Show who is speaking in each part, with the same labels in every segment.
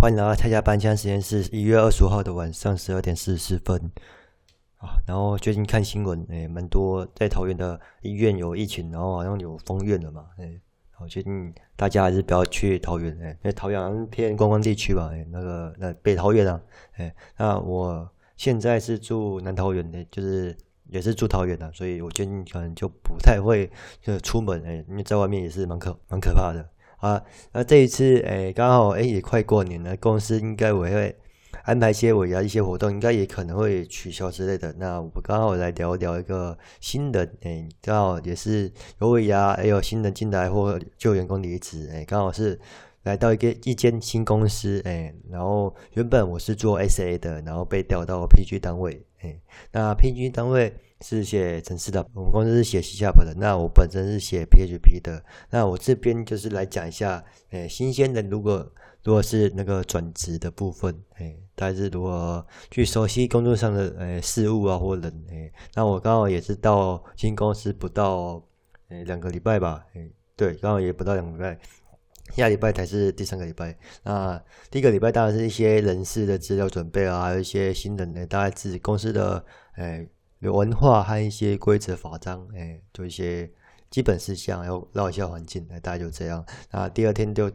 Speaker 1: 欢迎来到蔡家搬家实验室。一月二十五号的晚上十二点四十四分啊，然后最近看新闻，诶，蛮多在桃园的医院有疫情，然后好像有封院了嘛，诶，然后最近大家还是不要去桃园，诶，因为桃园好像偏观光地区吧，哎，那个那北桃园啊，诶，那我现在是住南桃园的，就是也是住桃园的，所以我最近可能就不太会就出门，诶，因为在外面也是蛮可蛮可怕的。啊，那这一次，诶，刚好，诶，也快过年了，公司应该也会安排一些尾牙一些活动，应该也可能会取消之类的。那我刚好来聊聊一个新的，诶，刚好也是有尾牙，还有新人进来或旧员工离职，诶，刚好是来到一个一间新公司，诶，然后原本我是做 SA 的，然后被调到 PG 单位，诶，那 PG 单位。是写程式的，我们公司是写 C# 的。那我本身是写 PHP 的。那我这边就是来讲一下，诶，新鲜人如果如果是那个转职的部分，诶，大家是如何去熟悉工作上的诶事物啊或人，诶，那我刚好也是到新公司不到诶两个礼拜吧，诶，对，刚好也不到两个礼拜，下礼拜才是第三个礼拜。那第一个礼拜当然是一些人事的资料准备啊，还有一些新人呢，大概是公司的诶。有文化和一些规则法章，哎，就一些基本事项，要绕一下环境，哎，大概就这样。那第二天就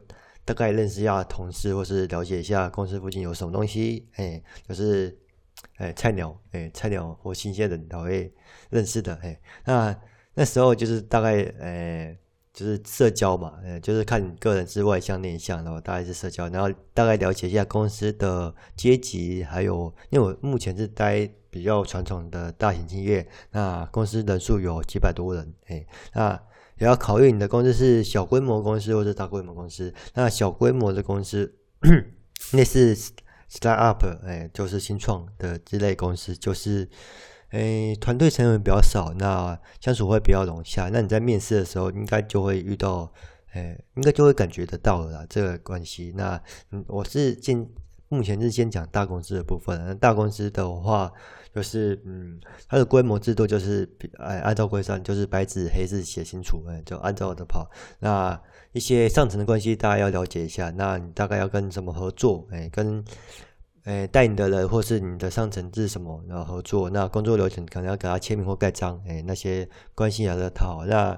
Speaker 1: 大概认识一下同事，或是了解一下公司附近有什么东西，哎，就是哎菜鸟，哎菜鸟或新鲜人才会认识的，哎，那那时候就是大概，哎。就是社交嘛，呃，就是看你个人是外向内向，然后大概是社交，然后大概了解一下公司的阶级，还有，因为我目前是待比较传统的大型企业，那公司人数有几百多人，哎，那也要考虑你的公司是小规模公司或者大规模公司，那小规模的公司，那是 start up，哎，就是新创的之类公司，就是。诶，团队成员比较少，那相处会比较融洽。那你在面试的时候，应该就会遇到，诶，应该就会感觉得到了啦，这个关系。那嗯，我是先目前是先讲大公司的部分。大公司的话，就是嗯，它的规模制度就是，哎，按照规范，就是白纸黑字写清楚，哎，就按照的跑。那一些上层的关系，大家要了解一下。那你大概要跟什么合作？哎，跟。诶，带你的人或是你的上层是什么，然后合作，那工作流程可能要给他签名或盖章，诶，那些关系要套。那，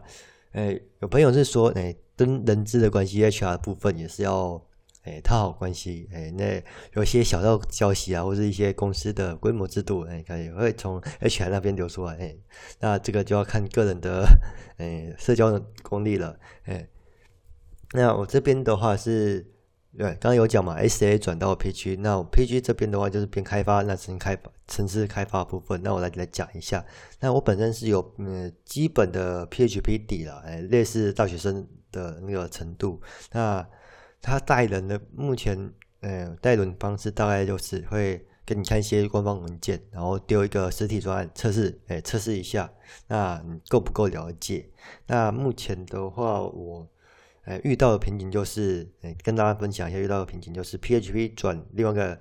Speaker 1: 诶，有朋友是说，诶，跟人资的关系，HR 的部分也是要，诶，套好关系。诶，那有些小道消息啊，或是一些公司的规模制度，诶，可以会从 HR 那边流出来。诶，那这个就要看个人的，诶，社交的功力了。诶，那我这边的话是。对，刚刚有讲嘛，SA 转到 PG，那我 PG 这边的话就是边开发，那是开发、城市开发部分。那我来来讲一下，那我本身是有嗯基本的 PHP 底了，哎，类似大学生的那个程度。那他带人的目前，呃，带人方式大概就是会给你看一些官方文件，然后丢一个实体专案测试，哎，测试一下，那你够不够了解？那目前的话，我。呃，遇到的瓶颈就是，呃，跟大家分享一下遇到的瓶颈就是 PHP 转另外一个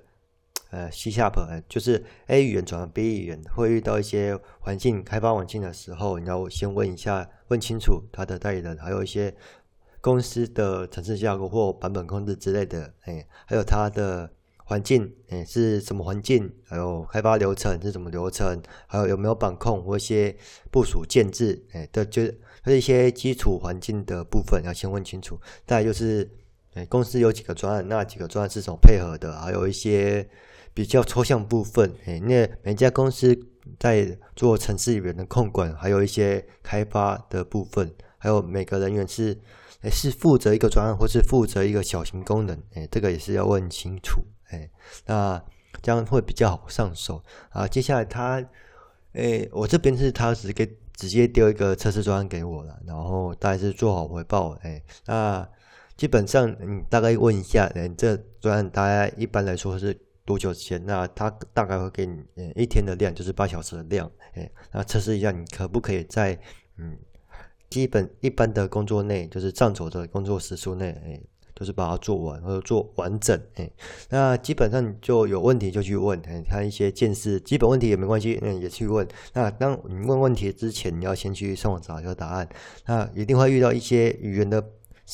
Speaker 1: 呃 C Sharp，呃，就是 A 语言转到 B 语言，会遇到一些环境开发环境的时候，你要先问一下，问清楚他的代理人，还有一些公司的城市架构或版本控制之类的，哎，还有它的环境，哎，是什么环境，还有开发流程是什么流程，还有有没有管控或一些部署建制，哎，的就。这一些基础环境的部分要先问清楚，再就是，诶，公司有几个专案，那几个专案是怎么配合的？还有一些比较抽象部分，诶，那每家公司在做城市语言的控管，还有一些开发的部分，还有每个人员是，诶，是负责一个专案，或是负责一个小型功能，诶，这个也是要问清楚，诶，那这样会比较好上手啊。接下来他，诶，我这边是他是给。直接丢一个测试专案给我了，然后大概是做好回报，哎，那基本上你大概问一下，哎，这专案大概一般来说是多久时间？那他大概会给你，一天的量，就是八小时的量，哎，那测试一下你可不可以在，嗯，基本一般的工作内，就是上轴的工作时数内，哎。都是把它做完或者做完整，哎，那基本上就有问题就去问，哎，看一些见识，基本问题也没关系，嗯，也去问。那当你问问题之前，你要先去上网找一个答案。那一定会遇到一些语言的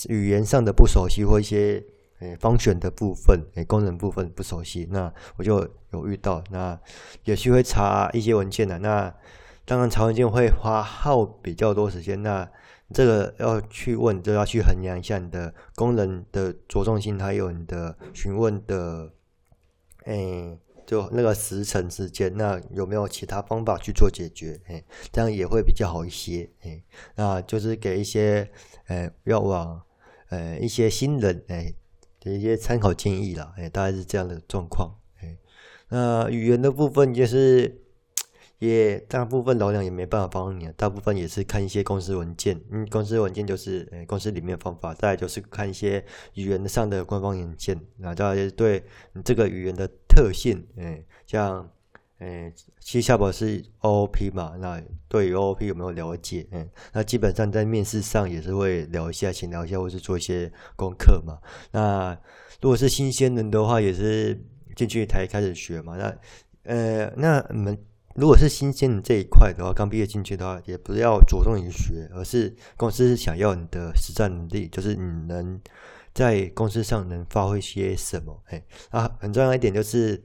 Speaker 1: 语言上的不熟悉或一些诶方选的部分，诶功能部分不熟悉，那我就有遇到，那也是会查一些文件的，那当然查文件会花耗比较多时间，那这个要去问，就要去衡量一下你的功能的着重性，还有你的询问的，诶。就那个时辰时间，那有没有其他方法去做解决？哎，这样也会比较好一些。哎，那就是给一些，哎，要往，呃，一些新人，哎，的一些参考建议啦。哎，大概是这样的状况。哎，那语言的部分就是。也大部分老鸟也没办法帮你，大部分也是看一些公司文件，嗯，公司文件就是诶公司里面的方法，再来就是看一些语言上的官方文件，那再来对你这个语言的特性，诶，像诶 C# 是 OOP 嘛，那对于 OOP 有没有了解？嗯，那基本上在面试上也是会聊一下，请聊一下，或是做一些功课嘛。那如果是新鲜人的话，也是进去才开始学嘛。那呃，那你们。如果是新鲜的这一块的话，刚毕业进去的话，也不要着重于学，而是公司想要你的实战能力，就是你能在公司上能发挥些什么。哎，啊，很重要一点就是，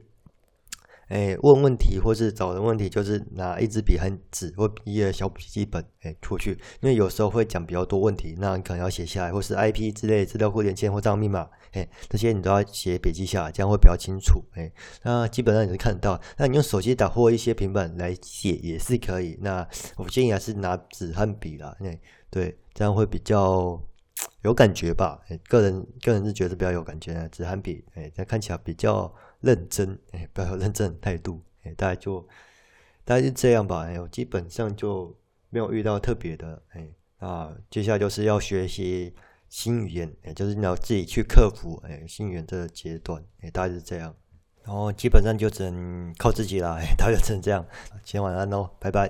Speaker 1: 哎，问问题或是找人问题，就是拿一支笔和纸或一个小笔记本，哎，出去，因为有时候会讲比较多问题，那你可能要写下来，或是 IP 之类资料库连线或账号密码。哎，这些你都要写笔记下来，这样会比较清楚。哎，那基本上你是看得到。那你用手机打或一些平板来写也是可以。那我建议还是拿纸和笔啦。哎，对，这样会比较有感觉吧。哎，个人个人是觉得比较有感觉的，纸和笔，哎，这样看起来比较认真。哎，比较有认真的态度。哎，大概就大概是这样吧。哎，我基本上就没有遇到特别的。哎，那接下来就是要学习。新语言，也就是你要自己去克服，哎，新语言这个阶段，哎，大概是这样，然后基本上就只能靠自己了，哎，大概只能这样，今天晚安喽，拜拜。